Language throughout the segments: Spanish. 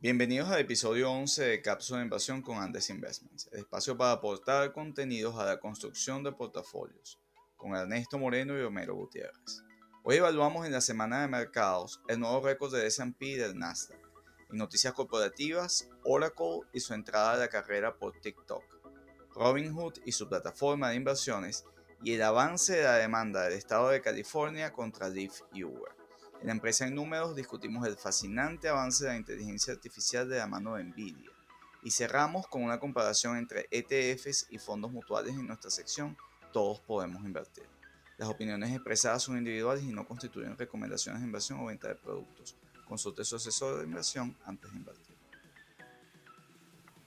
Bienvenidos al episodio 11 de Cápsula de Inversión con Andes Investments, el espacio para aportar contenidos a la construcción de portafolios, con Ernesto Moreno y Homero Gutiérrez. Hoy evaluamos en la semana de mercados el nuevo récord de S&P y del Nasdaq. En noticias corporativas, Oracle y su entrada a la carrera por TikTok, Robinhood y su plataforma de inversiones y el avance de la demanda del estado de California contra Lyft y Uber. En la empresa en números discutimos el fascinante avance de la inteligencia artificial de la mano de Nvidia y cerramos con una comparación entre ETFs y fondos mutuales en nuestra sección Todos podemos invertir. Las opiniones expresadas son individuales y no constituyen recomendaciones de inversión o venta de productos. Consulte su asesor de inversión antes de invertir.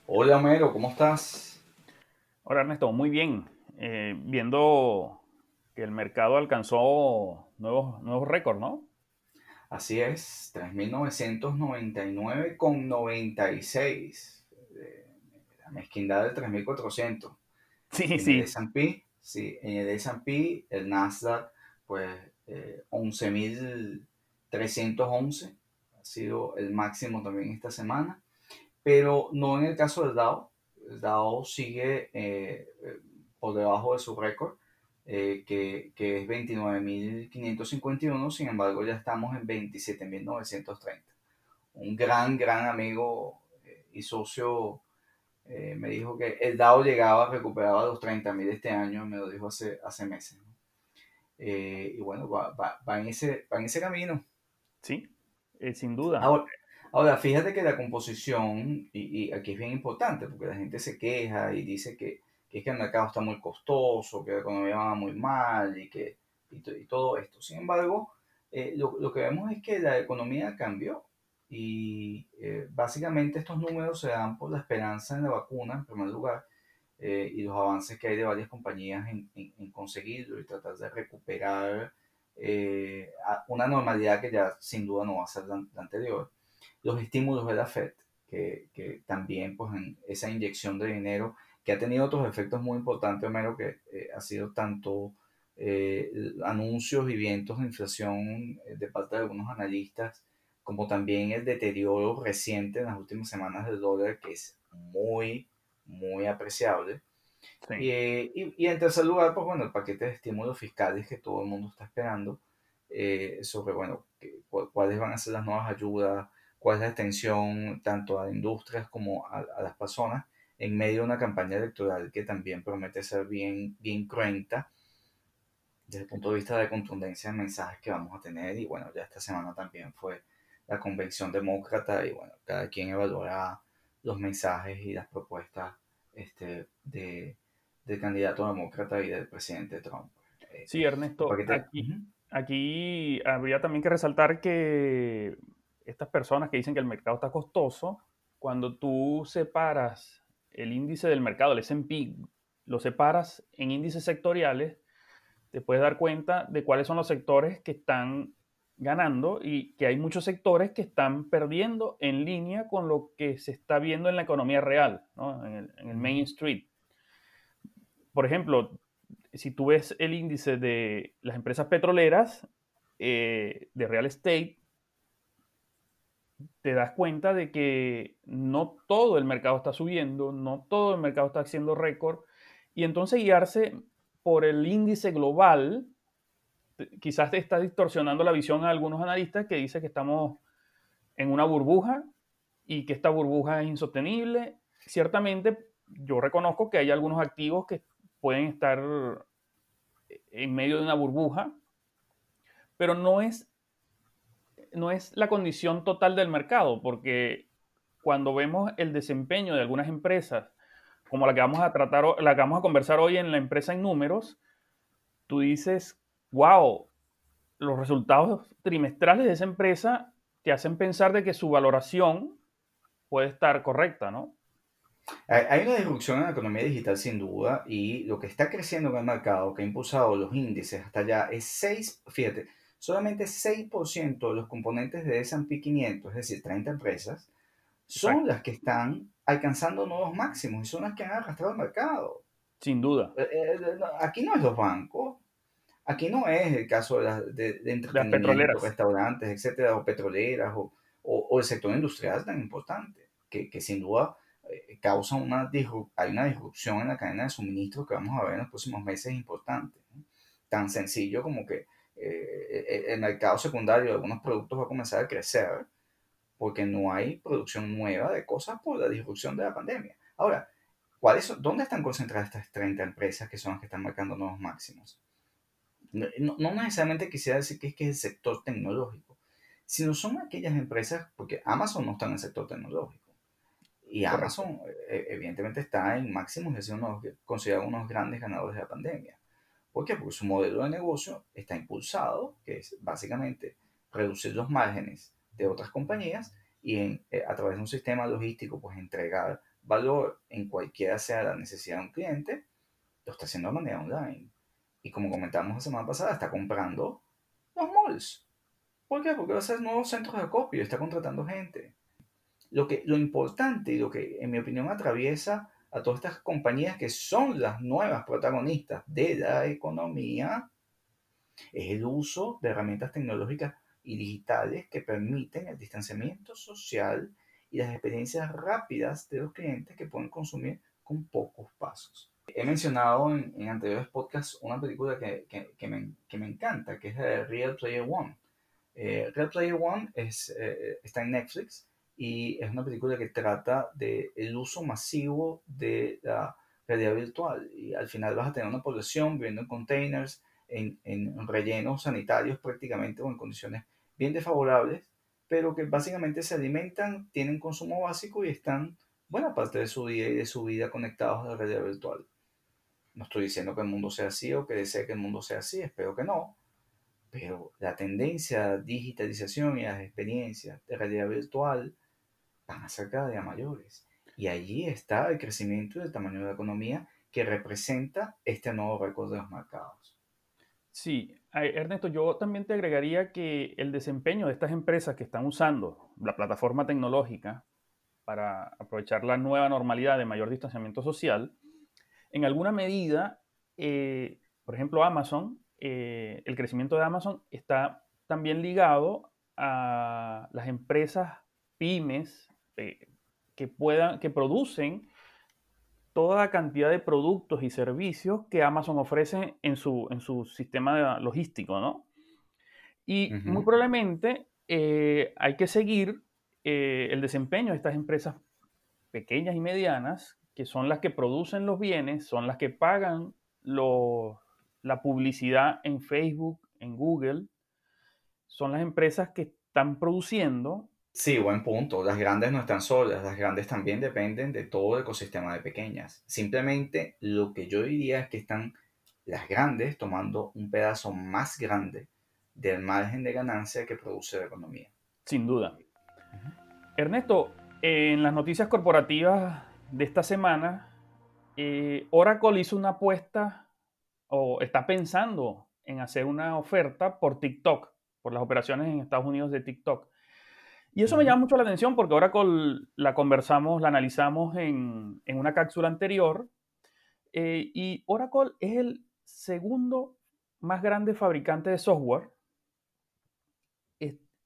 Hola Mero, ¿cómo estás? Hola Ernesto, muy bien. Eh, viendo que el mercado alcanzó nuevos, nuevos récords, ¿no? Así es, 3.999 con 96. La mezquindad del 3.400. Sí, en sí. El S&P, sí. En el S&P, el Nasdaq, pues eh, 11.311 ha sido el máximo también esta semana. Pero no en el caso del Dow. El Dow sigue eh, por debajo de su récord eh, que, que, es 29.551, sin embargo ya estamos en 27.930. Un gran, gran amigo eh, y socio eh, me dijo que el DAO llegaba, recuperaba los 30.000 este año, me lo dijo hace, hace meses. ¿no? y bueno, va, va, va, en ese, va en ese camino. Sí, sin duda. Ahora, ahora, fíjate que la composición, y, y aquí es bien importante, porque la gente se queja y dice que que es que el mercado está muy costoso, que la economía va muy mal y, que, y, y todo esto. Sin embargo, eh, lo, lo, que vemos es que la economía cambió y eh, básicamente estos números se dan por la esperanza en la vacuna, en primer lugar, eh, y los avances que hay de varias compañías en, en, en conseguirlo y tratar de recuperar eh, una normalidad que ya sin duda no va a ser la, la anterior. Los estímulos de la Fed, que, que también pues en esa inyección de dinero que ha tenido otros efectos muy importantes, Homero, que eh, ha sido tanto eh, anuncios y vientos de inflación eh, de parte de algunos analistas, como también el deterioro reciente en las últimas semanas del dólar, que es muy, muy apreciable. Sí. Y, y, y, en tercer lugar, pues bueno, el paquete de estímulos fiscales que todo el mundo está esperando, sobre, bueno, que, cuáles van a ser las nuevas ayudas, cuál es la extensión tanto a industrias como a, a las personas en medio de una campaña electoral que también promete ser bien, bien cruenta desde el punto de vista de contundencia de mensajes que vamos a tener. Y bueno, ya esta semana también fue la convención demócrata y bueno, cada quien evaluará los mensajes y las propuestas este, de, del candidato demócrata y del presidente Trump. Sí, Ernesto, te... aquí, aquí habría también que resaltar que estas personas que dicen que el mercado está costoso, cuando tú separas el índice del mercado, el S&P, lo separas en índices sectoriales, te puedes dar cuenta de cuáles son los sectores que están ganando y que hay muchos sectores que están perdiendo en línea con lo que se está viendo en la economía real, ¿no? en, el, en, el, Main Street. Por ejemplo, si tú ves el índice de las empresas petroleras eh, de real estate, te das cuenta de que no todo el mercado está subiendo, no todo el mercado está haciendo récord, y entonces guiarse por el índice global, quizás te está distorsionando la visión a algunos analistas que dicen que estamos en una burbuja y que esta burbuja es insostenible. Ciertamente, yo reconozco que hay algunos activos que pueden estar en medio de una burbuja, pero no es no es la condición total del mercado, porque cuando vemos el desempeño de algunas empresas, como la que vamos a tratar, la que vamos a conversar hoy en la empresa en números, tú dices, wow, los resultados trimestrales de esa empresa te hacen pensar de que su valoración puede estar correcta, ¿no? Hay una disrupción en la economía digital sin duda y lo que está creciendo en el mercado, que ha impulsado los índices hasta allá, es 6, fíjate, solamente 6% de los componentes de S&P 500, es decir, 30 empresas, son Exacto. las que están alcanzando nuevos máximos y son las que han arrastrado el mercado. Sin duda. Eh, aquí no es los bancos, aquí no es el caso de, las, de, de entretenimiento, petroleras. restaurantes, etcétera, o petroleras, o, o, el sector industrial tan importante, que, que sin duda eh, causa una, hay una disrupción en la cadena de suministro que vamos a ver en los próximos meses importante. Tan sencillo como que eh, el mercado secundario de algunos productos va a comenzar a crecer porque no hay producción nueva de cosas por la disrupción de la pandemia. Ahora, ¿cuáles ¿dónde están concentradas estas 30 empresas que son las que están marcando nuevos máximos? No, no necesariamente quisiera decir que es que es el sector tecnológico, sino son aquellas empresas, porque Amazon no está en el sector tecnológico. Y Amazon, eh, evidentemente, está en máximos, es uno considerado uno de los grandes ganadores de la pandemia. ¿Por qué? Porque su modelo de negocio está impulsado, que es básicamente reducir los márgenes de otras compañías y en, eh, a través de un sistema logístico, pues entregar valor en cualquiera sea la necesidad de un cliente, lo está haciendo de manera online. Y como comentamos la semana pasada, está comprando los malls. ¿Por qué? Porque va a hacer nuevos centros de acopio está contratando gente. Lo, que, lo importante y lo que, en mi opinión, atraviesa a todas estas compañías que son las nuevas protagonistas de la economía es el uso de herramientas tecnológicas y digitales que permiten el distanciamiento social y las experiencias rápidas de los clientes que pueden consumir con pocos pasos. He mencionado en, anteriores podcasts una película que, que, me, que, me, encanta, que es Real Player One. Eh, Real Player One es, eh, está en Netflix y es una película que trata del uso masivo de la realidad virtual y al final vas a tener una población viviendo en containers, en, en rellenos sanitarios prácticamente o en condiciones bien desfavorables, pero que básicamente se alimentan, tienen consumo básico y están buena parte de su día y de su vida conectados a la realidad virtual. No estoy diciendo que el mundo sea así o que desee que el mundo sea así, espero que no, pero la tendencia a digitalización y a las experiencias de realidad virtual van a ser cada mayores. Y allí está el crecimiento y el tamaño de la economía que representa este nuevo récord de los mercados. Sí, Ernesto, yo también te agregaría que el desempeño de estas empresas que están usando la plataforma tecnológica para aprovechar la nueva normalidad de mayor distanciamiento social, en alguna medida, eh, por ejemplo, Amazon, eh, el crecimiento de Amazon está también ligado a las empresas pymes eh, que, puedan, que producen toda la cantidad de productos y servicios que Amazon ofrece en su, en su sistema logístico, ¿no? Y muy probablemente eh, hay que seguir eh, el desempeño de estas empresas pequeñas y medianas, que son las que producen los bienes, son las que pagan la publicidad en Facebook, en Google, son las empresas que están produciendo Sí, buen punto. Las grandes no están solas, las grandes también dependen de todo el ecosistema de pequeñas. Simplemente lo que yo diría es que están las grandes tomando un pedazo más grande del margen de ganancia que produce la economía. Sin duda. Ernesto, en las noticias corporativas de esta semana, eh, Oracle hizo una apuesta o está pensando en hacer una oferta por TikTok, por las operaciones en Estados Unidos de TikTok. Y eso me llama mucho la atención porque Oracle la conversamos, la analizamos en, una cápsula anterior. Eh, y Oracle es el segundo más grande fabricante de software.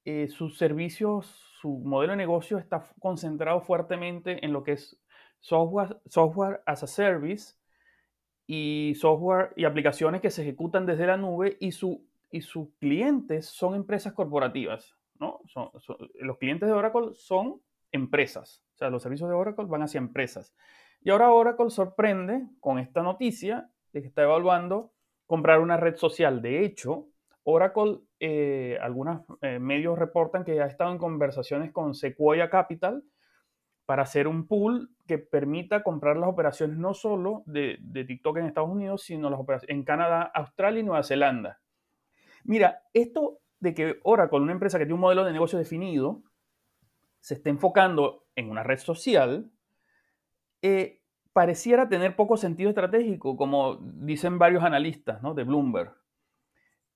Eh, sus servicios, su modelo de negocio está concentrado fuertemente en lo que es software, software as a service y software y aplicaciones que se ejecutan desde la nube y, su, y sus clientes son empresas corporativas. ¿No? los clientes de Oracle son empresas, o sea, los servicios de Oracle van hacia empresas. Y ahora Oracle sorprende con esta noticia de que está evaluando comprar una red social. De hecho, Oracle, eh, algunos eh, medios reportan que ha estado en conversaciones con Sequoia Capital para hacer un pool que permita comprar las operaciones no solo de, de TikTok en Estados Unidos, sino las operaciones en Canadá, Australia y Nueva Zelanda. Mira, esto de que Oracle, una empresa que tiene un modelo de negocio definido, se esté enfocando en una red social, eh, pareciera tener poco sentido estratégico, como dicen varios analistas de Bloomberg.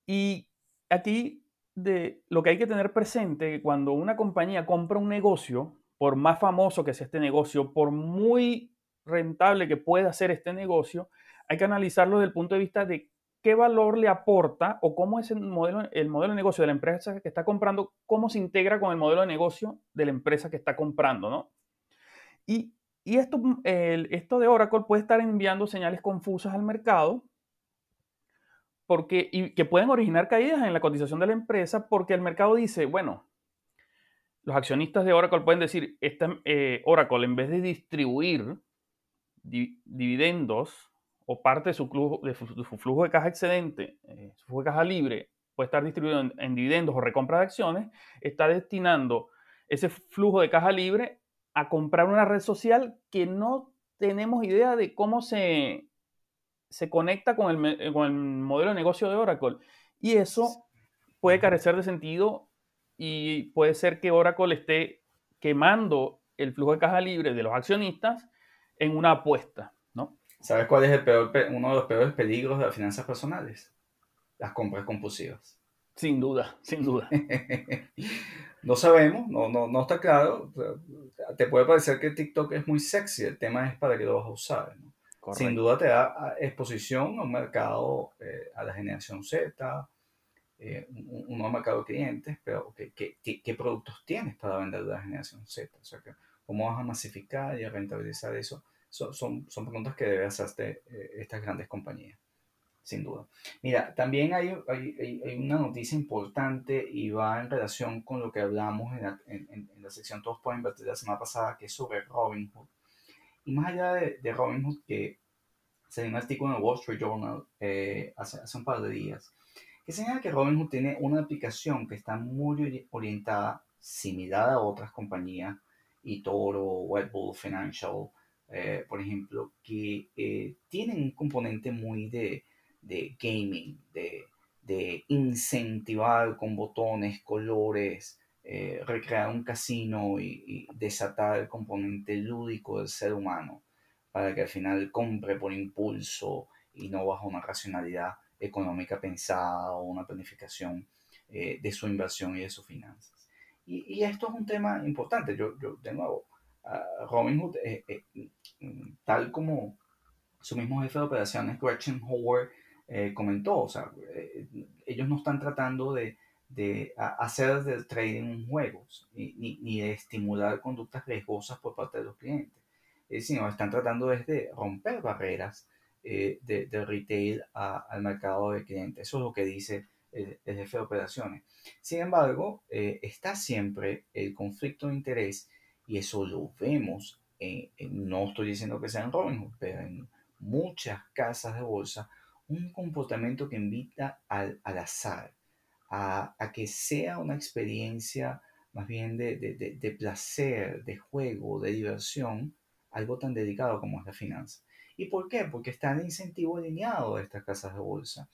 Y aquí de, lo que hay que tener presente cuando una compañía compra un negocio, por más famoso que sea este negocio, por muy rentable que pueda ser este negocio, hay que analizarlo desde el punto de vista de qué valor le aporta o cómo es el modelo, el modelo de negocio de la empresa que está comprando, cómo se integra con el modelo de negocio de la empresa que está comprando, ¿no? Y, esto, esto de Oracle puede estar enviando señales confusas al mercado porque, y que pueden originar caídas en la cotización de la empresa porque el mercado dice, bueno, los accionistas de Oracle pueden decir, esta, eh, Oracle en vez de distribuir dividendos o parte de su, flujo, de su, flujo de caja excedente, eh, su flujo de caja libre, puede estar distribuido en, dividendos o recompra de acciones, está destinando ese flujo de caja libre a comprar una red social que no tenemos idea de cómo se, se conecta con el, con el modelo de negocio de Oracle. Y eso puede carecer de sentido y puede ser que Oracle esté quemando el flujo de caja libre de los accionistas en una apuesta. ¿Sabes cuál es el peor, uno de los peores peligros de las finanzas personales? Las compras compulsivas. Sin duda, sin duda. no sabemos, no, no, no está claro. Te puede parecer que TikTok es muy sexy, el tema es para qué lo vas a usar. Sin duda te da exposición a un mercado, eh, a la generación Z, eh, un, nuevo mercado de clientes, pero ¿qué, qué, productos tienes para vender de la generación Z? O sea, que, ¿cómo vas a masificar y a rentabilizar eso? Son, son, preguntas que debe hacerte eh, estas grandes compañías, sin duda. Mira, también hay, hay, hay, una noticia importante y va en relación con lo que hablamos en la, en, la sección Todos pueden invertir la semana pasada, que es sobre Robinhood. Y más allá de, de Robinhood, que se dio un artículo en el Wall Street Journal eh, hace, hace un par de días, que señala que Robinhood tiene una aplicación que está muy orientada, similar a otras compañías, eToro, Bull Financial, eh, por ejemplo, que eh, tienen un componente muy de, de gaming, de, de, incentivar con botones, colores, eh, recrear un casino y, desatar el componente lúdico del ser humano para que al final compre por impulso y no bajo una racionalidad económica pensada o una planificación de su inversión y de sus finanzas. Y, y, esto es un tema importante. Yo, yo de nuevo, Robinhood, eh, eh, mm, tal como su mismo jefe de operaciones, Gretchen Howard, eh, comentó, o sea, ellos no están tratando de, de hacer del trading un juego, ni, ni, de estimular conductas riesgosas por parte de los clientes, sino están tratando de romper barreras de, de, retail al mercado de clientes. Eso es lo que dice el, el jefe de operaciones. Sin embargo, está siempre el conflicto de interés y eso lo vemos, no estoy diciendo que sea en Robinhood, pero en muchas casas de bolsa, un comportamiento que invita al, al azar, a, a, que sea una experiencia más bien de, de, de, placer, de juego, de diversión, algo tan dedicado como es la finanza. ¿Y por qué? Porque está el incentivo alineado de estas casas de bolsa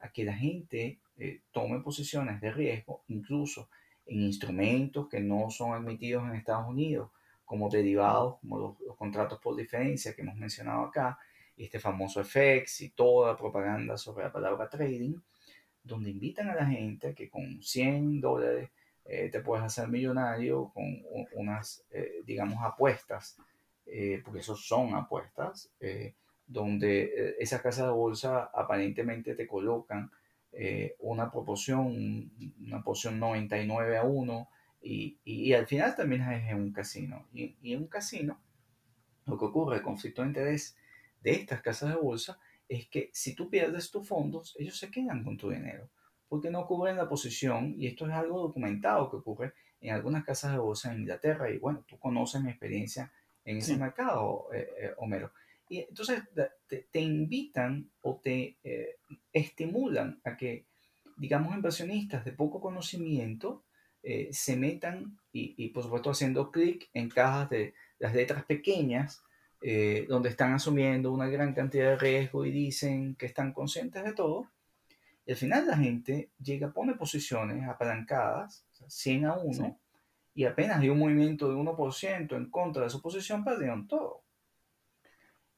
a que la gente eh, tome posiciones de riesgo, incluso en instrumentos que no son admitidos en Estados Unidos, como derivados, como los, contratos por diferencia que hemos mencionado acá, y este famoso FX y toda propaganda sobre la palabra trading, donde invitan a la gente que con 100 dólares eh, te puedes hacer millonario con unas, eh, digamos, apuestas, eh, porque esos son apuestas, donde esas casas de bolsa aparentemente te colocan eh, una proporción, una porción 99 a 1, y, y, al final también es en un casino. Y, y, en un casino, lo que ocurre, el conflicto de interés de estas casas de bolsa, es que si tú pierdes tus fondos, ellos se quedan con tu dinero, porque no cubren la posición, y esto es algo documentado que ocurre en algunas casas de bolsa en Inglaterra, y bueno, tú conoces mi experiencia en ese mercado, eh, eh, Homero. Y entonces te, invitan o te eh, estimulan a que, digamos, inversionistas de poco conocimiento eh, se metan y, por supuesto haciendo clic en cajas de las letras pequeñas eh, donde están asumiendo una gran cantidad de riesgo y dicen que están conscientes de todo. Y al final la gente llega, pone posiciones apalancadas, 100 a 1, y apenas hay un movimiento de 1% en contra de su posición, perdieron todo.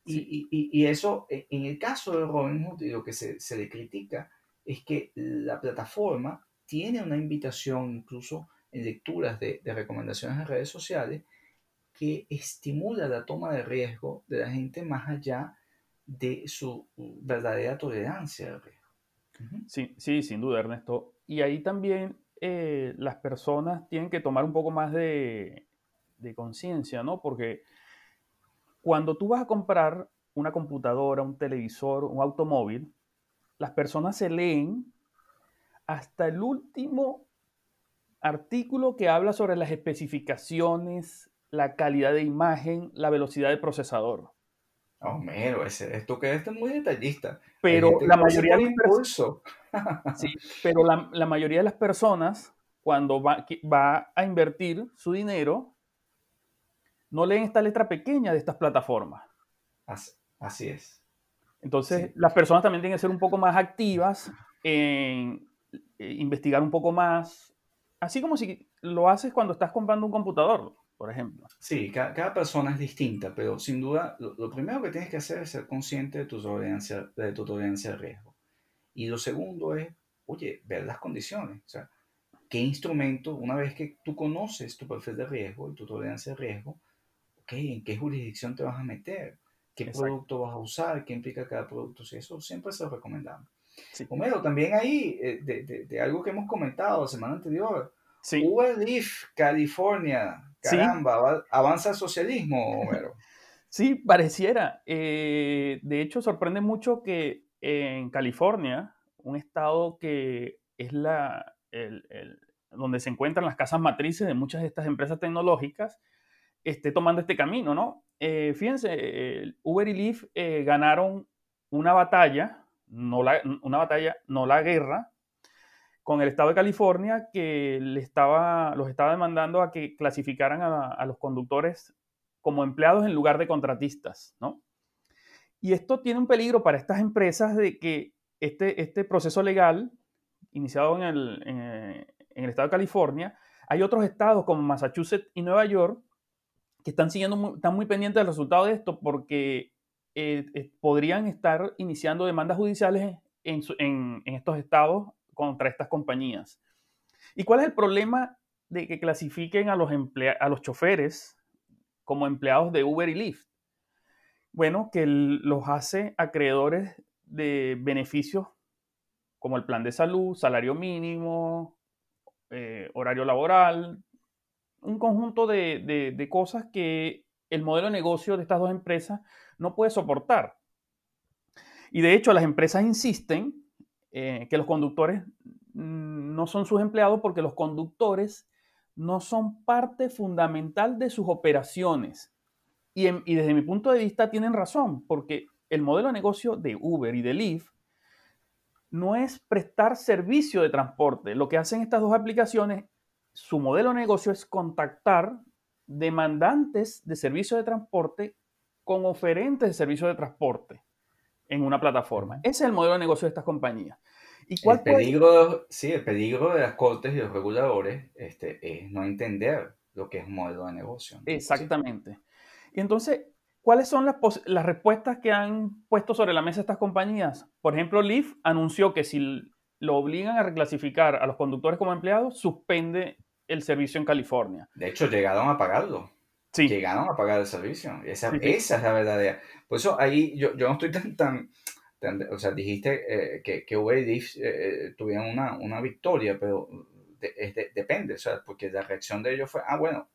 Y, eso, e, en el caso de Robinhood, lo que se, le critica es que la plataforma tiene una invitación, incluso en lecturas de, recomendaciones en redes sociales, que estimula la toma de riesgo de la gente más allá de su verdadera tolerancia al riesgo. Sí, sí, sin duda, Ernesto. Y ahí también eh, las personas tienen que tomar un poco más de, de conciencia, ¿no? Porque cuando tú vas a comprar una computadora, un televisor, un automóvil, las personas se leen hasta el último artículo que habla sobre las especificaciones, la calidad de imagen, la velocidad del procesador. Homero, ese, esto que es muy detallista. Pero la mayoría de sí, pero la, mayoría de las personas, cuando va, va a invertir su dinero, no leen esta letra pequeña de estas plataformas. Así, es. Entonces, las personas también tienen que ser un poco más activas en investigar un poco más, así como si lo haces cuando estás comprando un computador por ejemplo. Sí, cada, persona es distinta, pero sin duda lo, primero que tienes que hacer es ser consciente de tu tolerancia, de tu tolerancia al riesgo. Y lo segundo es, oye, ver las condiciones. O sea, qué instrumento, una vez que tú conoces tu perfil de riesgo y tu tolerancia al riesgo, ok, en qué jurisdicción te vas a meter, qué producto vas a usar, qué implica cada producto. Sí, eso siempre se lo recomendamos. Sí. Homero, también ahí, eh, de, de, de, algo que hemos comentado la semana anterior, sí. Uber Leaf, California, Caramba, avanza el socialismo, Homero. Sí, pareciera. Eh, de hecho, sorprende mucho que en California, un estado que es la, donde se encuentran las casas matrices de muchas de estas empresas tecnológicas, esté tomando este camino, ¿no? Eh, fíjense, Uber y Lyft ganaron una batalla, no la, una batalla, no la guerra, con el Estado de California que le estaba, los estaba demandando a que clasificaran a, los conductores como empleados en lugar de contratistas, ¿no? Y esto tiene un peligro para estas empresas de que este, este proceso legal, iniciado en el, en, el estado de California, hay otros estados como Massachusetts y Nueva York que están siguiendo, están muy pendientes del resultado de esto porque eh, eh, podrían estar iniciando demandas judiciales en, estos estados contra estas compañías. ¿Y cuál es el problema de que clasifiquen a los, a los choferes como empleados de Uber y Lyft? Bueno, que los hace acreedores de beneficios como el plan de salud, salario mínimo, eh, horario laboral, un conjunto de, de, cosas que el modelo de negocio de estas dos empresas no puede soportar. Y de hecho las empresas insisten eh, que los conductores mm, no son sus empleados porque los conductores no son parte fundamental de sus operaciones. Y, desde mi punto de vista tienen razón, porque el modelo de negocio de Uber y de Lyft no es prestar servicio de transporte. Lo que hacen estas dos aplicaciones, su modelo de negocio es contactar demandantes de servicio de transporte con oferentes de servicio de transporte en una plataforma. Ese es el modelo de negocio de estas compañías. ¿Y cuál el peligro, sí, el peligro de las cortes y los reguladores este, es no entender lo que es un modelo de negocio. Exactamente. Y entonces, ¿cuáles son las, las respuestas que han puesto sobre la mesa estas compañías? Por ejemplo, Lyft anunció que si lo obligan a reclasificar a los conductores como empleados, suspende el servicio en California. De hecho, llegaron a pagarlo. Sí. Llegaron a pagar el servicio. Esa, esa es la verdadera. Por eso ahí yo, yo no estoy tan, tan o sea, dijiste eh, que, que Uber y eh, tuvieron una, una, victoria, pero depende, o sea, porque la reacción de ellos fue, ah, bueno,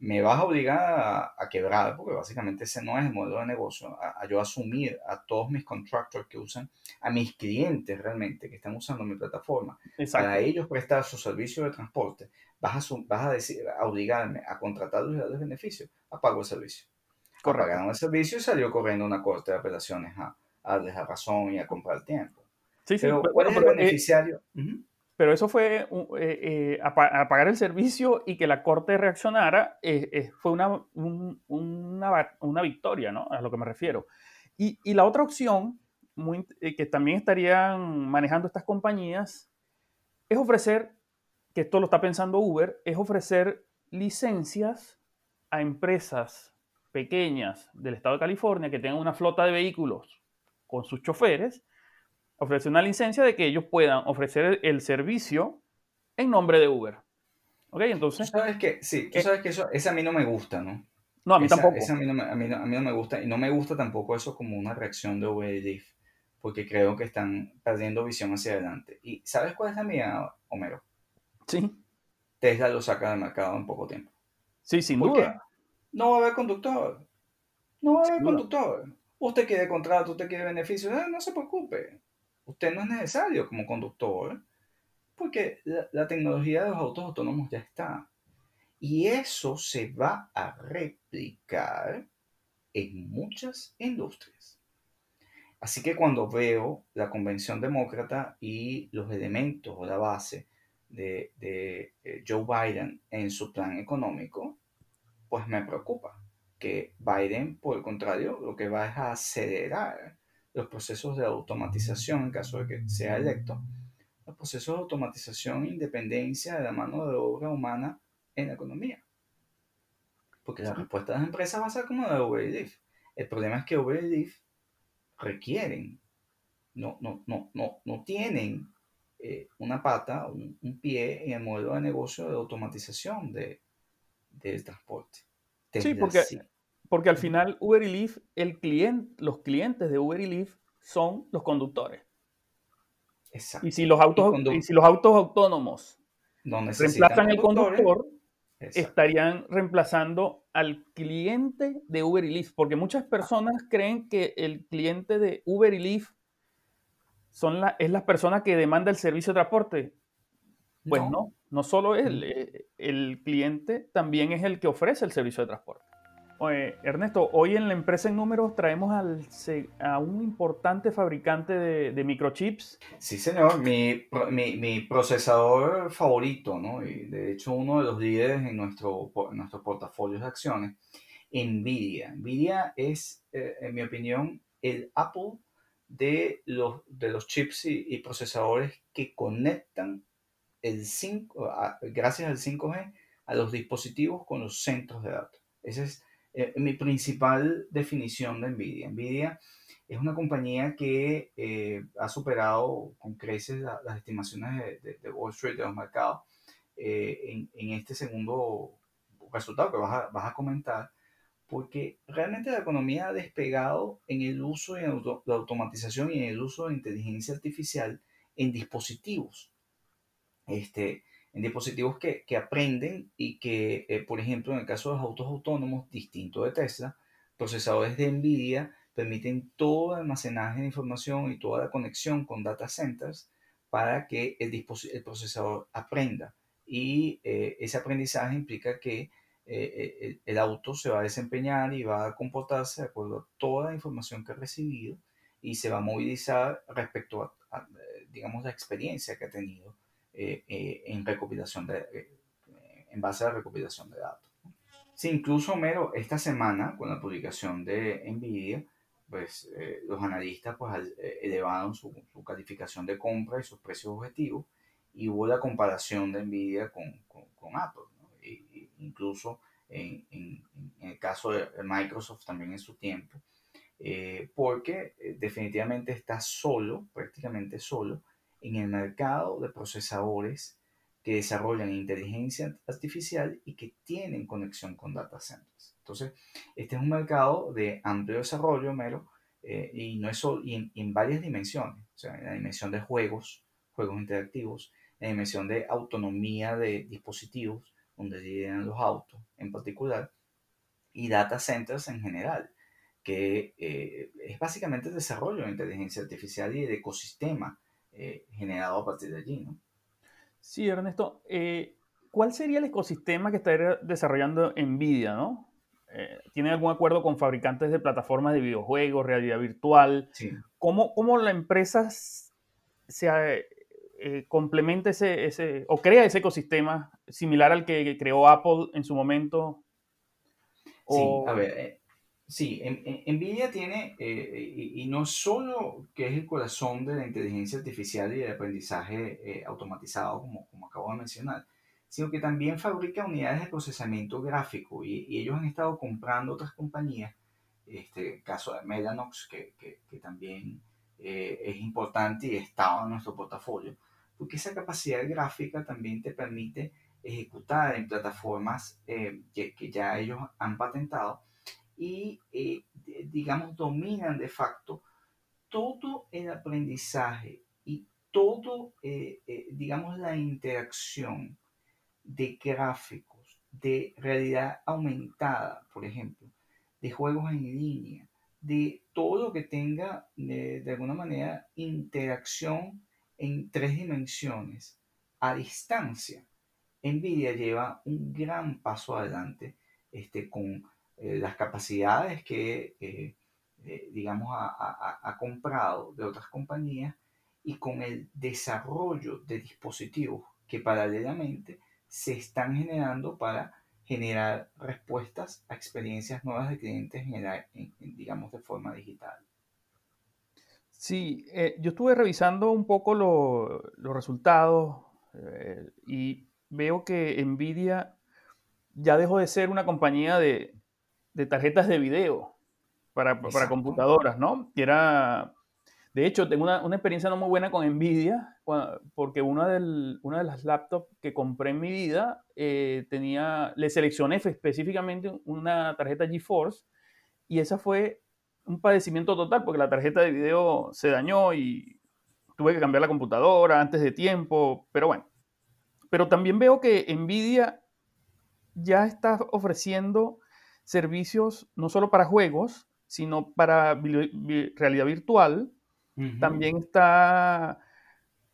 me vas a obligar a, quebrar, porque básicamente ese no es el modelo de negocio, a, yo asumir a todos mis contractors que usan, a mis clientes realmente que están usando mi plataforma, para ellos prestar su servicio de transporte, vas a, vas a, decir, a obligarme a contratarlos y darles beneficios, apago el servicio. Apagaron el servicio y salió corriendo una corte de apelaciones a, a la razón y a comprar tiempo. Sí, sí, pero, ¿cuál es el eh, beneficiario? Pero eso fue eh, eh, apagar el servicio y que la corte reaccionara, fue una, una, una, victoria, ¿no? A lo que me refiero. Y, y la otra opción, muy, que también estarían manejando estas compañías, es ofrecer, que esto lo está pensando Uber, es ofrecer licencias a empresas pequeñas del estado de California que tengan una flota de vehículos con sus choferes, ofrece una licencia de que ellos puedan ofrecer el servicio en nombre de Uber. ¿Ok? Entonces. Tú sabes que, sí, tú sabes que eso, esa a mí no me gusta, ¿no? No, a mí tampoco. Esa a, mí no, a, mí no, me gusta y no me gusta tampoco eso como una reacción de Uber porque creo que están perdiendo visión hacia adelante. ¿Y sabes cuál es la mía, Homero? Sí. Tesla lo saca del mercado en poco tiempo. Sí, sin ¿Por duda. qué? No va a haber conductor. No va a haber conductor. Usted quiere contrato, usted quiere beneficio, no, no se preocupe. Usted no es necesario como conductor porque la, la tecnología de los autos autónomos ya está. Y eso se va a replicar en muchas industrias. Así que cuando veo la convención demócrata y los elementos o la base de, de, eh, Joe Biden en su plan económico, pues me preocupa que Biden, por el contrario, lo que va es a acelerar los procesos de automatización en caso de que sea electo, los procesos de automatización e independencia de la mano de obra humana en la economía. Porque la respuesta de las empresas va a ser como la de Uber y Lyft. El problema es que Uber y Lyft requieren, no, no, no, no, no tienen eh, una pata, un, un, pie en el modelo de negocio de automatización de, del transporte. sí, porque, porque al final Uber y Lyft, el cliente, los clientes de Uber y Lyft son los conductores. Exacto. Y si los autos, y, y si los autos autónomos no reemplazan el conductor, Exacto. estarían reemplazando al cliente de Uber y Lyft, porque muchas personas creen que el cliente de Uber y Lyft son la, es la persona que demanda el servicio de transporte. Pues no, no, no solo él, el, el cliente también es el que ofrece el servicio de transporte. Ernesto, hoy en la empresa en números traemos al, a un importante fabricante de, de microchips. Sí, señor, mi, mi, mi, procesador favorito, ¿no? Y de hecho uno de los líderes en nuestro, en nuestro portafolio de acciones, Nvidia. Nvidia es, eh, en mi opinión, el Apple de los, de los chips y, procesadores que conectan el 5, a, gracias al 5G a los dispositivos con los centros de datos. Ese es eh, mi principal definición de Nvidia. Nvidia es una compañía que eh, ha superado con creces la, las estimaciones de, de, de, Wall Street, de los mercados, eh, en, en, este segundo resultado que vas a, vas a, comentar, porque realmente la economía ha despegado en el uso de la automatización y en el uso de inteligencia artificial en dispositivos. Este, en dispositivos que, que aprenden y que, eh, por ejemplo, en el caso de los autos autónomos, distinto de Tesla, procesadores de NVIDIA permiten todo el almacenaje de información y toda la conexión con data centers para que el, el procesador aprenda. Y eh, ese aprendizaje implica que eh, el, el, auto se va a desempeñar y va a comportarse de acuerdo a toda la información que ha recibido y se va a movilizar respecto a, a digamos, la experiencia que ha tenido eh, eh, en recopilación de, eh, en base a la recopilación de datos. Sí, incluso Mero, esta semana con la publicación de Nvidia, pues los analistas pues elevaron su, su, calificación de compra y sus precios objetivos y hubo la comparación de Nvidia con, con, con Apple, ¿no? Incluso en, en, en, el caso de Microsoft también en su tiempo, porque definitivamente está solo, prácticamente solo, en el mercado de procesadores que desarrollan inteligencia artificial y que tienen conexión con data centers. Entonces, este es un mercado de amplio desarrollo, mero, eh, y no es solo, y en, en, varias dimensiones, o sea, en la dimensión de juegos, juegos interactivos, en la dimensión de autonomía de dispositivos, donde lideran los autos en particular, y data centers en general, que eh, es básicamente el desarrollo de inteligencia artificial y el ecosistema eh, generado a partir de allí, ¿no? Sí, Ernesto. Eh, ¿Cuál sería el ecosistema que estaría desarrollando NVIDIA, no? Eh, ¿Tiene algún acuerdo con fabricantes de plataformas de videojuegos, realidad virtual? Sí. ¿Cómo, cómo la empresa se eh, complementa ese, ese, o crea ese ecosistema similar al que creó Apple en su momento? O... Sí, a ver, Sí, NVIDIA tiene, eh, y, y, no solo que es el corazón de la inteligencia artificial y del aprendizaje eh, automatizado, como, como acabo de mencionar, sino que también fabrica unidades de procesamiento gráfico y, y ellos han estado comprando otras compañías, este caso de Mellanox, que, que, que también eh, es importante y estaba en nuestro portafolio, porque esa capacidad gráfica también te permite ejecutar en plataformas eh, que, que ya ellos han patentado y, eh, digamos, dominan de facto todo el aprendizaje y todo, eh, digamos, la interacción de gráficos, de realidad aumentada, por ejemplo, de juegos en línea, de todo lo que tenga de, alguna manera interacción en tres dimensiones a distancia. Nvidia lleva un gran paso adelante este, con eh, las capacidades que, eh, eh, digamos, ha, comprado de otras compañías y con el desarrollo de dispositivos que paralelamente se están generando para generar respuestas a experiencias nuevas de clientes, en, digamos, de forma digital. Sí, eh, yo estuve revisando un poco los resultados eh, y veo que Nvidia ya dejó de ser una compañía de, tarjetas de video para, para, computadoras, ¿no? Que era de hecho, tengo una, experiencia no muy buena con Nvidia, porque una, una de las laptops que compré en mi vida eh, tenía, le seleccioné específicamente una tarjeta GeForce y esa fue un padecimiento total porque la tarjeta de video se dañó y tuve que cambiar la computadora antes de tiempo, pero bueno. Pero también veo que Nvidia ya está ofreciendo servicios no solo para juegos, sino para realidad virtual. También está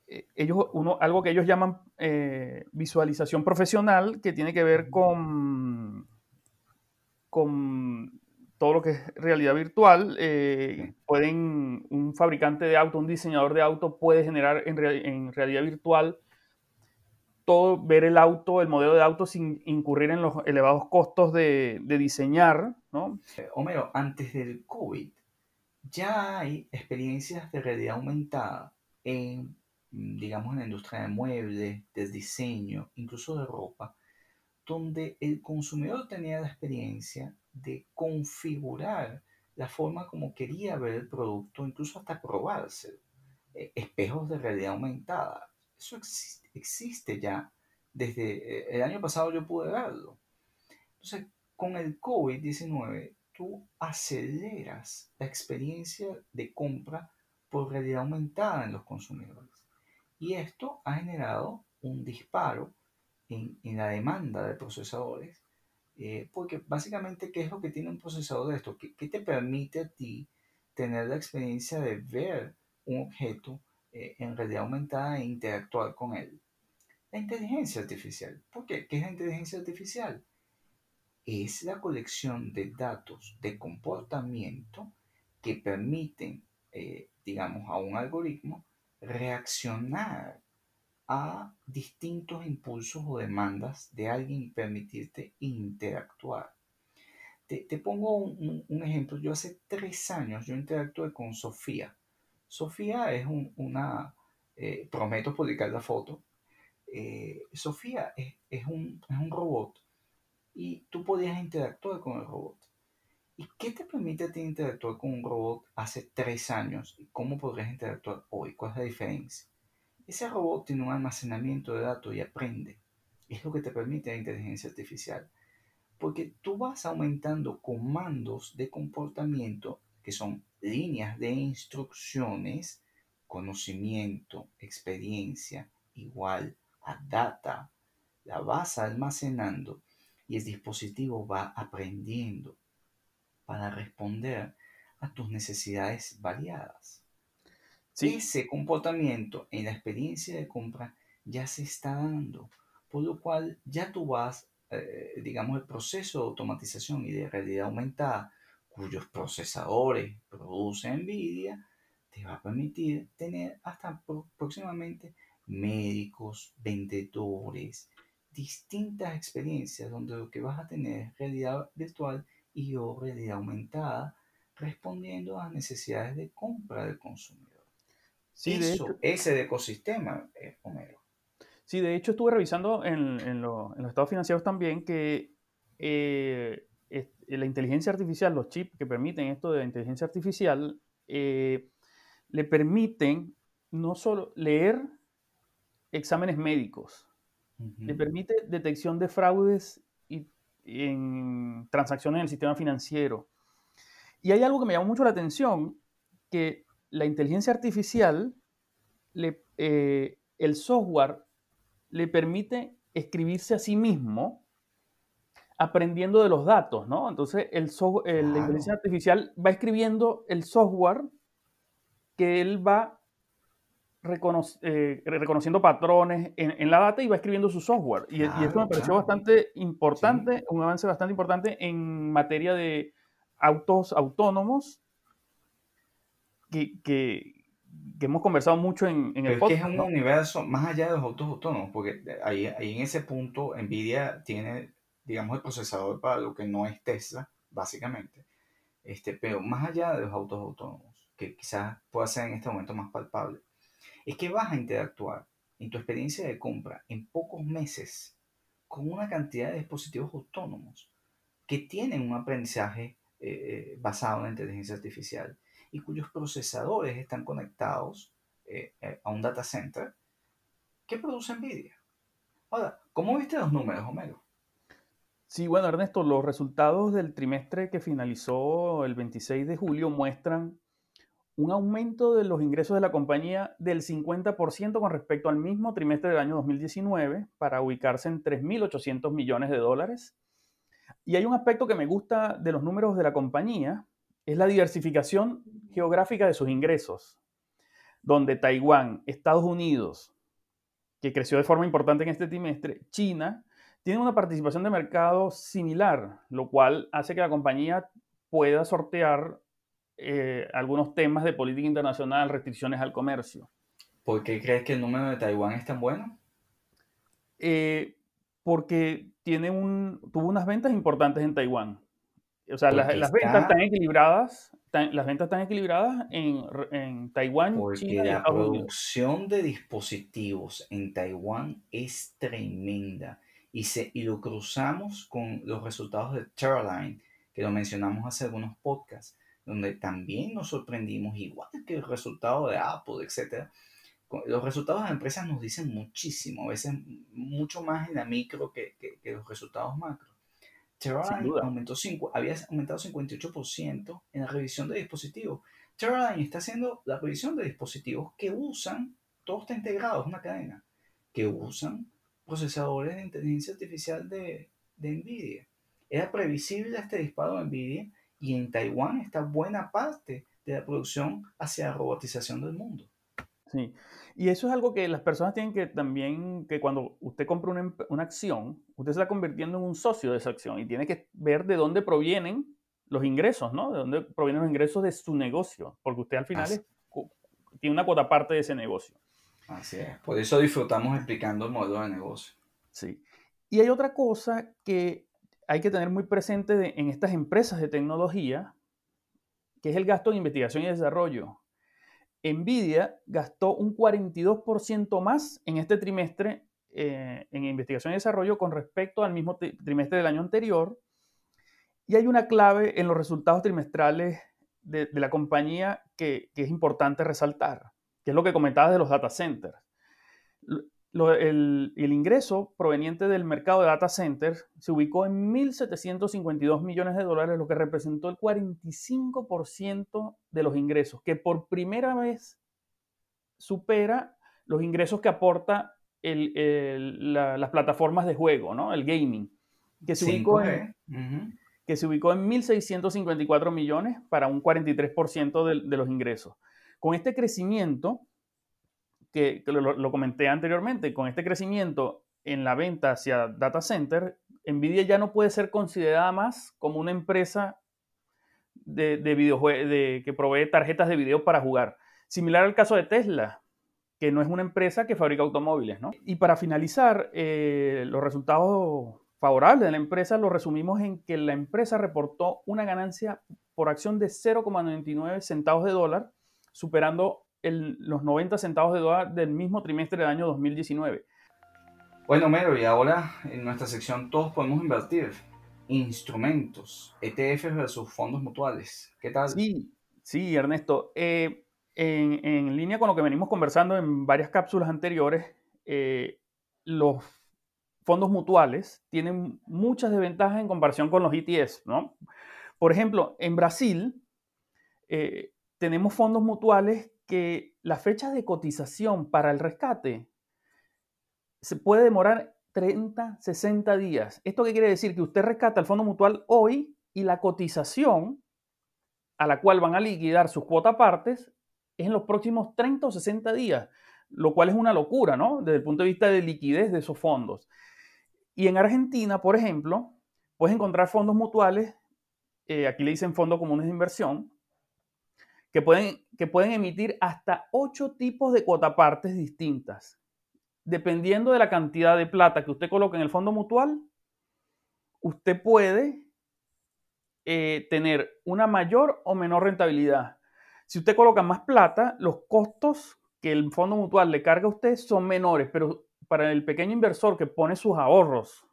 eh, ellos, uno, algo que ellos llaman eh, visualización profesional, que tiene que ver con, con todo lo que es realidad virtual. Eh, pueden, un fabricante de auto, un diseñador de auto puede generar en, en, realidad virtual todo, ver el auto, el modelo de auto sin incurrir en los elevados costos de, de diseñar, ¿no? Homero, antes del COVID, ya hay experiencias de realidad aumentada en, digamos, en la industria de muebles, de diseño, incluso de ropa, donde el consumidor tenía la experiencia de configurar la forma como quería ver el producto, incluso hasta probárselo. Eh, espejos de realidad aumentada. Eso existe, ya. Desde eh, el año pasado yo pude verlo. Entonces, con el COVID-19 tú aceleras la experiencia de compra por realidad aumentada en los consumidores. Y esto ha generado un disparo en, la demanda de procesadores, eh, porque básicamente, ¿qué es lo que tiene un procesador de esto? ¿Qué, te permite a ti tener la experiencia de ver un objeto eh, en realidad aumentada e interactuar con él? La inteligencia artificial. ¿Por qué? ¿Qué es la inteligencia artificial? es la colección de datos de comportamiento que permiten, eh, digamos, a un algoritmo reaccionar a distintos impulsos o demandas de alguien y permitirte interactuar. Te, pongo un, ejemplo. Yo hace tres años yo interactué con Sofía. Sofía es una, eh, prometo publicar la foto. Eh, Sofía es, un, es un robot y tú podías interactuar con el robot. ¿Y qué te permite a ti interactuar con un robot hace tres años? ¿Y cómo podrías interactuar hoy? ¿Cuál es la diferencia? Ese robot tiene un almacenamiento de datos y aprende. Es lo que te permite la inteligencia artificial. Porque tú vas aumentando comandos de comportamiento que son líneas de instrucciones, conocimiento, experiencia, igual a data. La vas almacenando y el dispositivo va aprendiendo para responder a tus necesidades variadas. Ese comportamiento en la experiencia de compra ya se está dando, por lo cual ya tú vas, eh, digamos, el proceso de automatización y de realidad aumentada, cuyos procesadores produce NVIDIA, te va a permitir tener hasta próximamente médicos, vendedores, distintas experiencias donde lo que vas a tener es realidad virtual y o realidad aumentada respondiendo a necesidades de compra del consumidor. Sí, Eso es el ecosistema, eh, Homero. Sí, de hecho estuve revisando en, los estados financieros también que eh, la inteligencia artificial, los chips que permiten esto de la inteligencia artificial, eh, le permiten no solo leer exámenes médicos, le permite detección de fraudes y, en transacciones en el sistema financiero. Y hay algo que me llamó mucho la atención, que la inteligencia artificial, le, eh, el software le permite escribirse a sí mismo aprendiendo de los datos, ¿no? Entonces, el, la inteligencia artificial va escribiendo el software que él va eh, reconociendo patrones en, la data y va escribiendo su software. Y, esto me pareció bastante importante, un avance bastante importante en materia de autos autónomos que, que, hemos conversado mucho en, en el podcast. Es que es un universo más allá de los autos autónomos, porque ahí, ahí en ese punto Nvidia tiene, digamos, el procesador para lo que no es Tesla, básicamente. Este, pero más allá de los autos autónomos, que quizás pueda ser en este momento más palpable, es que vas a interactuar en tu experiencia de compra en pocos meses con una cantidad de dispositivos autónomos que tienen un aprendizaje eh, eh, basado en la inteligencia artificial y cuyos procesadores están conectados eh, a un data center que produce NVIDIA. Ahora, ¿cómo viste los números, Homero? Sí, bueno, Ernesto, los resultados del trimestre que finalizó el 26 de julio muestran un aumento de los ingresos de la compañía del 50% con respecto al mismo trimestre del año 2019 para ubicarse en 3.800 millones de dólares. Y hay un aspecto que me gusta de los números de la compañía, es la diversificación geográfica de sus ingresos, donde Taiwán, Estados Unidos, que creció de forma importante en este trimestre, China, tiene una participación de mercado similar, lo cual hace que la compañía pueda sortear eh, algunos temas de política internacional, restricciones al comercio. ¿Por qué crees que el número de Taiwán es tan bueno? Eh, porque tiene un, tuvo unas ventas importantes en Taiwán. O sea, las, ventas están equilibradas, las ventas están equilibradas en, en Taiwán, porque la producción de dispositivos en Taiwán es tremenda y, se, y lo cruzamos con los resultados de Terraline, que lo mencionamos hace algunos podcasts donde también nos sorprendimos, igual que el resultado de Apple, etc. Los resultados de empresas nos dicen muchísimo, a veces mucho más en la micro que, que, los resultados macro. Teradyne aumentó había aumentado 58% en la revisión de dispositivos. Teradyne está haciendo la revisión de dispositivos que usan, todo está integrado, es una cadena, que usan procesadores de inteligencia artificial de, de NVIDIA. Era previsible este disparo de NVIDIA y en Taiwán está buena parte de la producción hacia la robotización del mundo. Sí, y eso es algo que las personas tienen que también, que cuando usted compra una, una, acción, usted se está convirtiendo en un socio de esa acción y tiene que ver de dónde provienen los ingresos, ¿no? De dónde provienen los ingresos de su negocio, porque usted al final tiene una cuota parte de ese negocio. Así es, por eso disfrutamos explicando el modelo de negocio. Sí. Y hay otra cosa que hay que tener muy presente en estas empresas de tecnología, que es el gasto de investigación y desarrollo. Nvidia gastó un 42% más en este trimestre eh, en investigación y desarrollo con respecto al mismo trimestre del año anterior. Y hay una clave en los resultados trimestrales de, la compañía que, que, es importante resaltar, que es lo que comentabas de los data centers el, ingreso proveniente del mercado de data centers se ubicó en 1.752 millones de dólares, lo que representó el 45% de los ingresos, que por primera vez supera los ingresos que aporta las plataformas de juego, ¿no? el gaming, que se, ubicó en, que se ubicó en 1.654 millones para un 43% de los ingresos. Con este crecimiento, que, lo, comenté anteriormente, con este crecimiento en la venta hacia data center, Nvidia ya no puede ser considerada más como una empresa de, de, que provee tarjetas de video para jugar. Similar al caso de Tesla, que no es una empresa que fabrica automóviles. ¿no? Y para finalizar, eh, los resultados favorables de la empresa los resumimos en que la empresa reportó una ganancia por acción de 0,99 centavos de dólar, superando los 90 centavos de dólar del mismo trimestre del año 2019. Bueno, Mero, y ahora en nuestra sección todos podemos invertir. Instrumentos, ETFs versus fondos mutuales. ¿Qué tal? Sí, sí, Ernesto. Eh, en, línea con lo que venimos conversando en varias cápsulas anteriores, eh, los fondos mutuales tienen muchas desventajas en comparación con los ETFs, ¿no? Por ejemplo, en Brasil, eh, tenemos fondos mutuales que la fecha de cotización para el rescate se puede demorar 30, 60 días. ¿Esto qué quiere decir? Que usted rescata el fondo mutual hoy y la cotización a la cual van a liquidar sus cuotas partes es en los próximos 30 o 60 días, lo cual es una locura, ¿no? Desde el punto de vista de liquidez de esos fondos. Y en Argentina, por ejemplo, puedes encontrar fondos mutuales, eh, aquí le dicen fondos comunes de inversión, que pueden, que pueden emitir hasta ocho tipos de cuotapartes distintas. Dependiendo de la cantidad de plata que usted coloque en el fondo mutual, usted puede eh, tener una mayor o menor rentabilidad. Si usted coloca más plata, los costos que el fondo mutual le carga a usted son menores, pero para el pequeño inversor que pone sus ahorros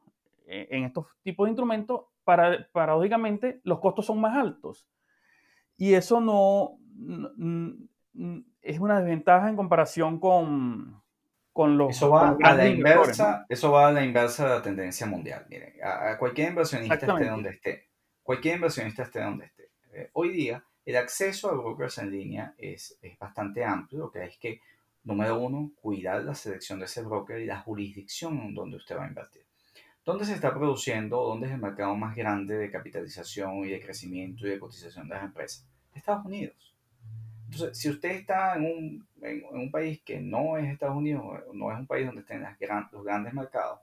eh, en estos tipos de instrumentos, para, paradójicamente los costos son más altos. Y eso no, es una desventaja en comparación con, con los. Eso va, a la inversa, eso va a la inversa de la tendencia mundial. Miren, a, cualquier inversionista esté donde esté, cualquier inversionista esté donde esté. Eh, hoy día, el acceso a brokers en línea es, es bastante amplio, lo que es que, número uno, cuidar la selección de ese broker y la jurisdicción en donde usted va a invertir. ¿Dónde se está produciendo? ¿Dónde es el mercado más grande de capitalización y de crecimiento y de cotización de las empresas? Estados Unidos. Entonces, si usted está en un, en, un país que no es Estados Unidos, no es un país donde estén las los grandes mercados,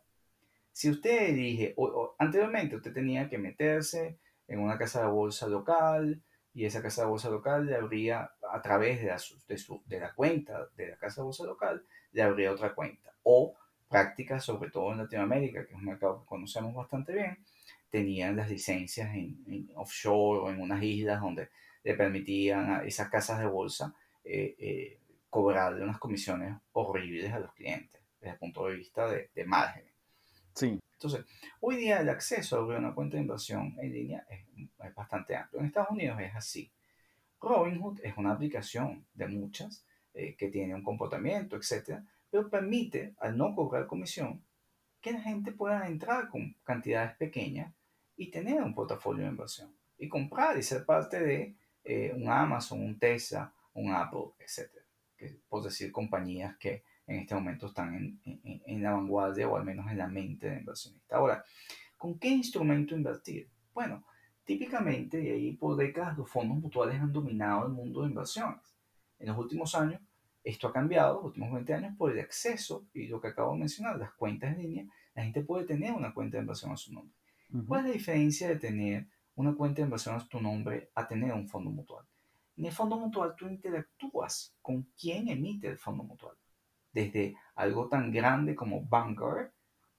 si usted elige, o, anteriormente usted tenía que meterse en una casa de bolsa local y esa casa de bolsa local le abría a través de la, de, su, de la cuenta de la casa de bolsa local, le abría otra cuenta. O prácticas, sobre todo en Latinoamérica, que es un mercado que conocemos bastante bien, tenían las licencias en, offshore o en unas islas donde le permitían a esas casas de bolsa eh, eh, cobrarle unas comisiones horribles a los clientes desde el punto de vista de, de margen. Sí. Entonces, hoy día el acceso a abrir una cuenta de inversión en línea es, es bastante amplio. En Estados Unidos es así. Robinhood es una aplicación de muchas eh, que tiene un comportamiento, etcétera, pero permite, al no cobrar comisión, que la gente pueda entrar con cantidades pequeñas y tener un portafolio de inversión y comprar y ser parte de eh, un Amazon, un Tesla, un Apple, etc. Que, por decir compañías que en este momento están en, en, en, la vanguardia o al menos en la mente de inversionista. Ahora, ¿con qué instrumento invertir? Bueno, típicamente, y ahí por décadas los fondos mutuales han dominado el mundo de inversiones. En los últimos años, esto ha cambiado, los últimos 20 años, por el acceso y lo que acabo de mencionar, las cuentas en línea. La gente puede tener una cuenta de inversión a su nombre. ¿Cuál es la diferencia de tener una cuenta de inversión a tu nombre a tener un fondo mutual? En el fondo mutual tú interactúas con quien emite el fondo mutual. Desde algo tan grande como Vanguard,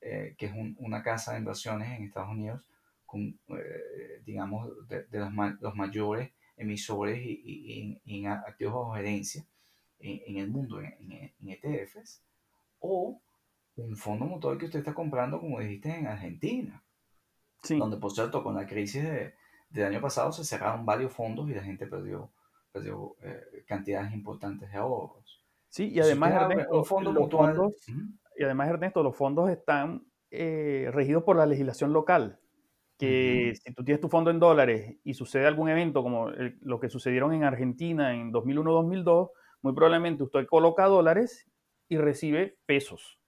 eh, que es una casa de inversiones en Estados Unidos, con, eh, digamos, de, los, los, mayores emisores y, en activos bajo gerencia, en, el mundo en, ETFs o un fondo mutual que usted está comprando, como dijiste, en Argentina. Donde, por cierto, con la crisis de, del año pasado se cerraron varios fondos y la gente perdió, perdió eh, cantidades importantes de ahorros. Sí, y además, Ernesto, los fondos, y además, Ernesto, los fondos están eh, regidos por la legislación local. Que si tú tienes tu fondo en dólares y sucede algún evento como lo que sucedieron en Argentina en 2001-2002, muy probablemente usted coloca dólares y recibe pesos.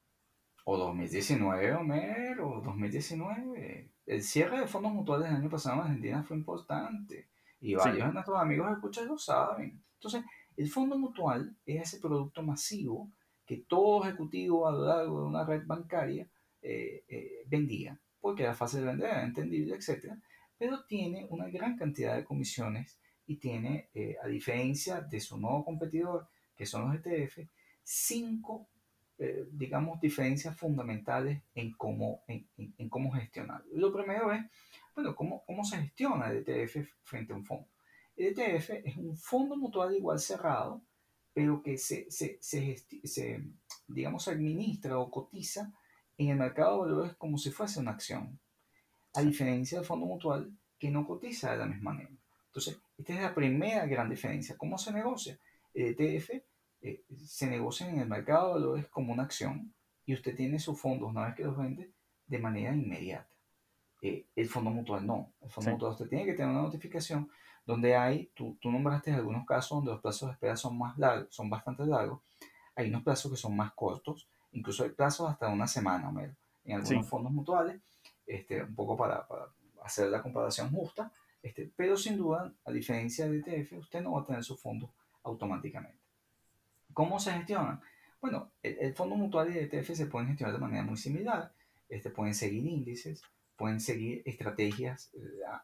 O 2019, Homero, 2019. El cierre de fondos mutuales del año pasado en Argentina fue importante. Y varios de nuestros amigos escuchas lo saben. Entonces, el fondo mutual es ese producto masivo que todo ejecutivo a lo largo de una red bancaria eh, eh, vendía, porque era fácil de vender, era entendible, etc. Pero tiene una gran cantidad de comisiones y tiene, eh, a diferencia de su nuevo competidor, que son los ETF, cinco, eh, digamos, diferencias fundamentales en cómo, en, en, cómo gestionarlo. Lo primero es, bueno, cómo, cómo se gestiona el ETF frente a un fondo. El ETF es un fondo mutual igual cerrado, pero que se, se, se, se digamos, administra o cotiza en el mercado de valores como si fuese una acción, a diferencia del fondo mutual que no cotiza de la misma manera. Entonces, esta es la primera gran diferencia. ¿Cómo se negocia? El ETF eh, se negocia en el mercado de valores como una acción y usted tiene sus fondos una vez que los vende de manera inmediata. Eh, el fondo mutual no. El fondo mutual usted tiene que tener una notificación donde hay, tú, tú nombraste algunos casos donde los plazos de espera son más largos, son bastante largos. Hay unos plazos que son más cortos, incluso hay plazos hasta una semana, menos en algunos fondos mutuales, este, un poco para, para, hacer la comparación justa, este, pero sin duda, a diferencia de ETF, usted no va a tener su fondo automáticamente. ¿Cómo se gestionan? Bueno, el, fondo mutual y el ETF se pueden gestionar de manera muy similar. Este, pueden seguir índices, pueden seguir estrategias, eh,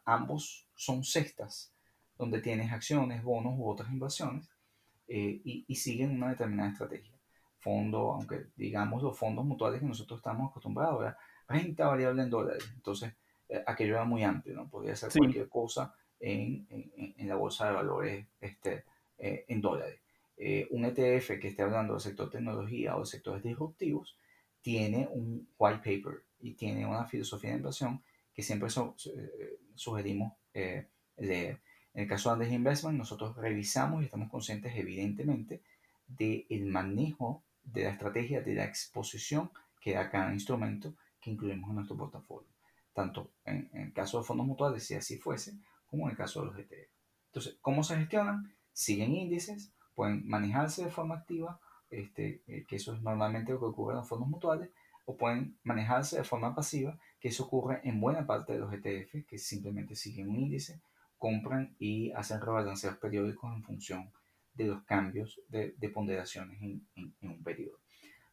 ambos son cestas donde tienes acciones, bonos u otras inversiones eh, y, y, siguen una determinada estrategia. Fondo, aunque digamos los fondos mutuales que nosotros estamos acostumbrados a renta variable en dólares, entonces eh, aquello era muy amplio, ¿no? Podría ser cualquier cosa en, en, en, la bolsa de valores este, en dólares. Eh, un ETF que esté hablando del sector tecnología o de sectores disruptivos tiene un white paper y tiene una filosofía de inversión que siempre eh, sugerimos eh, leer. En el caso de Andes Investment, nosotros revisamos y estamos conscientes, evidentemente, del manejo de la estrategia de la exposición que da cada instrumento que incluimos en nuestro portafolio, tanto en, en el caso de fondos mutuales, si así fuese, como en el caso de los ETF. Entonces, ¿cómo se gestionan? Siguen índices, pueden manejarse de forma activa, este, eh, que eso es normalmente lo que ocurre en los fondos mutuales, o pueden manejarse de forma pasiva, que eso ocurre en buena parte de los ETF, que simplemente siguen un índice, compran y hacen rebalanceos periódicos en función de los cambios de, ponderaciones en, un periodo.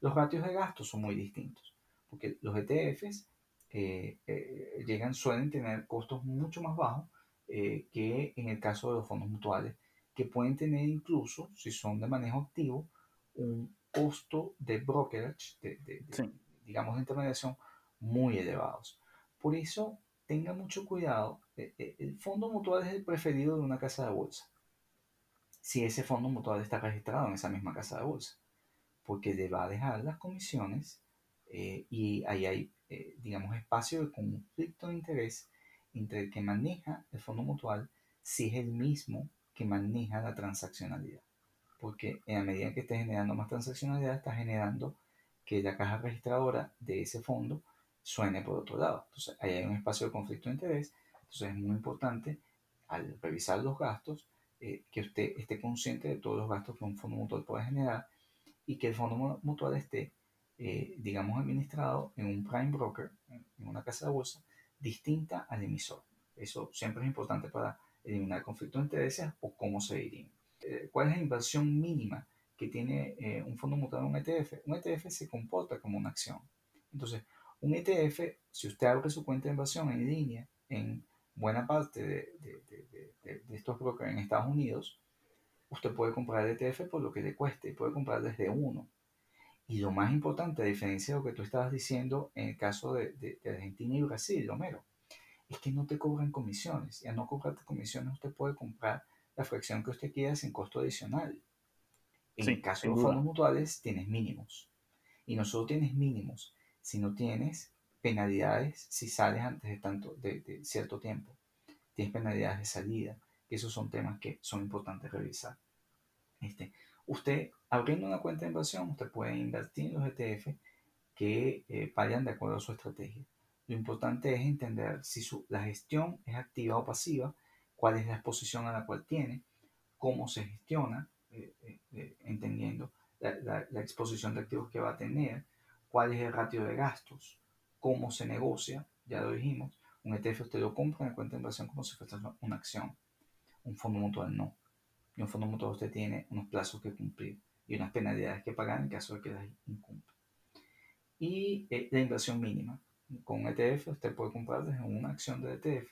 Los ratios de gasto son muy distintos, porque los ETFs eh, eh, llegan, suelen tener costos mucho más bajos que en el caso de los fondos mutuales, que pueden tener incluso, si son de manejo activo, un costo de brokerage, de, digamos de intermediación, muy elevados. Por eso, tenga mucho cuidado. E, e, el fondo mutual es el preferido de una casa de bolsa. Si ese fondo mutual está registrado en esa misma casa de bolsa. Porque le va a dejar las comisiones eh, y ahí hay, eh, digamos, espacio de conflicto de interés entre el que maneja el fondo mutual si es el mismo que maneja la transaccionalidad. Porque en la medida que esté generando más transaccionalidad, está generando que la caja registradora de ese fondo suene por otro lado. Entonces, ahí hay un espacio de conflicto de interés. Entonces, es muy importante al revisar los gastos eh, que usted esté consciente de todos los gastos que un fondo mutual puede generar y que el fondo mutual esté, eh, digamos, administrado en un prime broker, en una casa de bolsa, distinta al emisor. Eso siempre es importante para eliminar conflictos de intereses o cómo se dirime. Eh, ¿Cuál es la inversión mínima que tiene eh, un fondo mutual en un ETF? Un ETF se comporta como una acción. Entonces, un ETF, si usted abre su cuenta de inversión en línea en buena parte de, de, de, estos brokers en Estados Unidos, usted puede comprar el ETF por lo que le cueste, puede comprar desde uno. Y lo más importante, a diferencia de lo que tú estabas diciendo en el caso de, Argentina y Brasil, Homero, es que no te cobran comisiones. Y al no cobrarte comisiones, usted puede comprar la fracción que usted quiera sin costo adicional. En el caso de los fondos mutuales, tienes mínimos. Y no solo tienes mínimos, sino tienes penalidades si sales antes de, tanto, de, cierto tiempo. Tienes penalidades de salida. Y esos son temas que son importantes revisar. Este, usted, abriendo una cuenta de inversión, usted puede invertir en los ETF que eh, vayan de acuerdo a su estrategia. Lo importante es entender si su, la gestión es activa o pasiva, cuál es la exposición a la cual tiene, cómo se gestiona, eh, eh, eh, entendiendo la, la, exposición de activos que va a tener, cuál es el ratio de gastos, cómo se negocia, ya lo dijimos, un ETF usted lo compra en la cuenta de inversión como si fuese una acción, un fondo mutual no. Y un fondo mutual usted tiene unos plazos que cumplir y unas penalidades que pagar en caso de que las incumpla. Y la inversión mínima con ETF usted puede comprar desde una acción de ETF,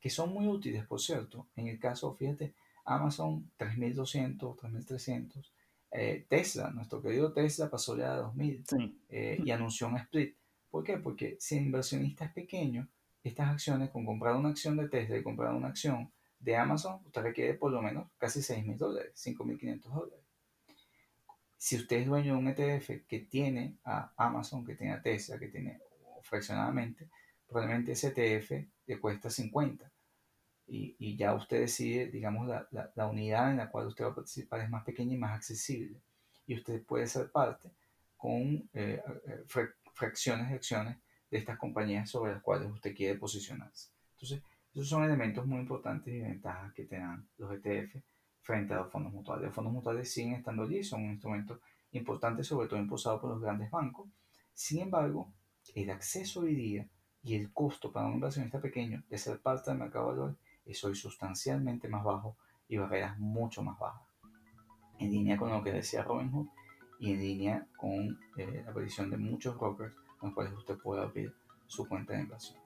que son muy útiles, por cierto. En el caso, fíjate, Amazon 3200, 3300. Eh, Tesla, nuestro querido Tesla pasó ya a 2000 eh, y anunció un split. ¿Por qué? Porque si el inversionista es pequeño, estas acciones, con comprar una acción de Tesla y comprar una acción de Amazon, usted requiere por lo menos casi 6 mil dólares, 5.500 dólares. Si usted es dueño de un ETF que tiene a Amazon, que tiene a Tesla, que tiene fraccionadamente, probablemente ese ETF le cuesta 50. Y, y ya usted decide, digamos, la, la, unidad en la cual usted va a participar es más pequeña y más accesible. Y usted puede ser parte con eh, fracciones de acciones de estas compañías sobre las cuales usted quiere posicionarse. Entonces, esos son elementos muy importantes y ventajas que te dan los ETF frente a los fondos mutuales. Los fondos mutuales siguen estando allí, son un instrumento importante, sobre todo impulsado por los grandes bancos. Sin embargo, el acceso hoy día y el costo para un inversionista pequeño de ser parte del mercado de valores es hoy sustancialmente más bajo y barreras mucho más bajas. En línea con lo que decía Robinhood y en línea con eh, la aparición de muchos brokers con los cuales usted puede abrir su cuenta de inversión.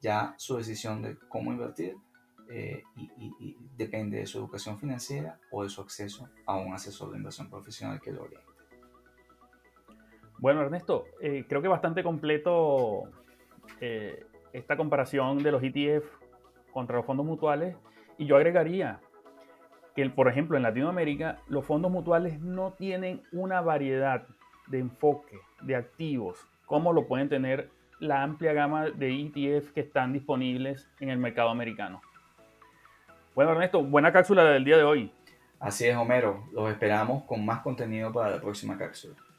Ya su decisión de cómo invertir eh, depende de su educación financiera o de su acceso a un asesor de inversión profesional que lo oriente. Bueno, Ernesto, eh, creo que bastante completo esta comparación de los ETF contra los fondos mutuales y yo agregaría que, por ejemplo, en Latinoamérica los fondos mutuales no tienen una variedad de enfoque, de activos, como lo pueden tener la amplia gama de ETF que están disponibles en el mercado americano. Bueno, Ernesto, buena cápsula del día de hoy. Así es, Homero. Los esperamos con más contenido para la próxima cápsula.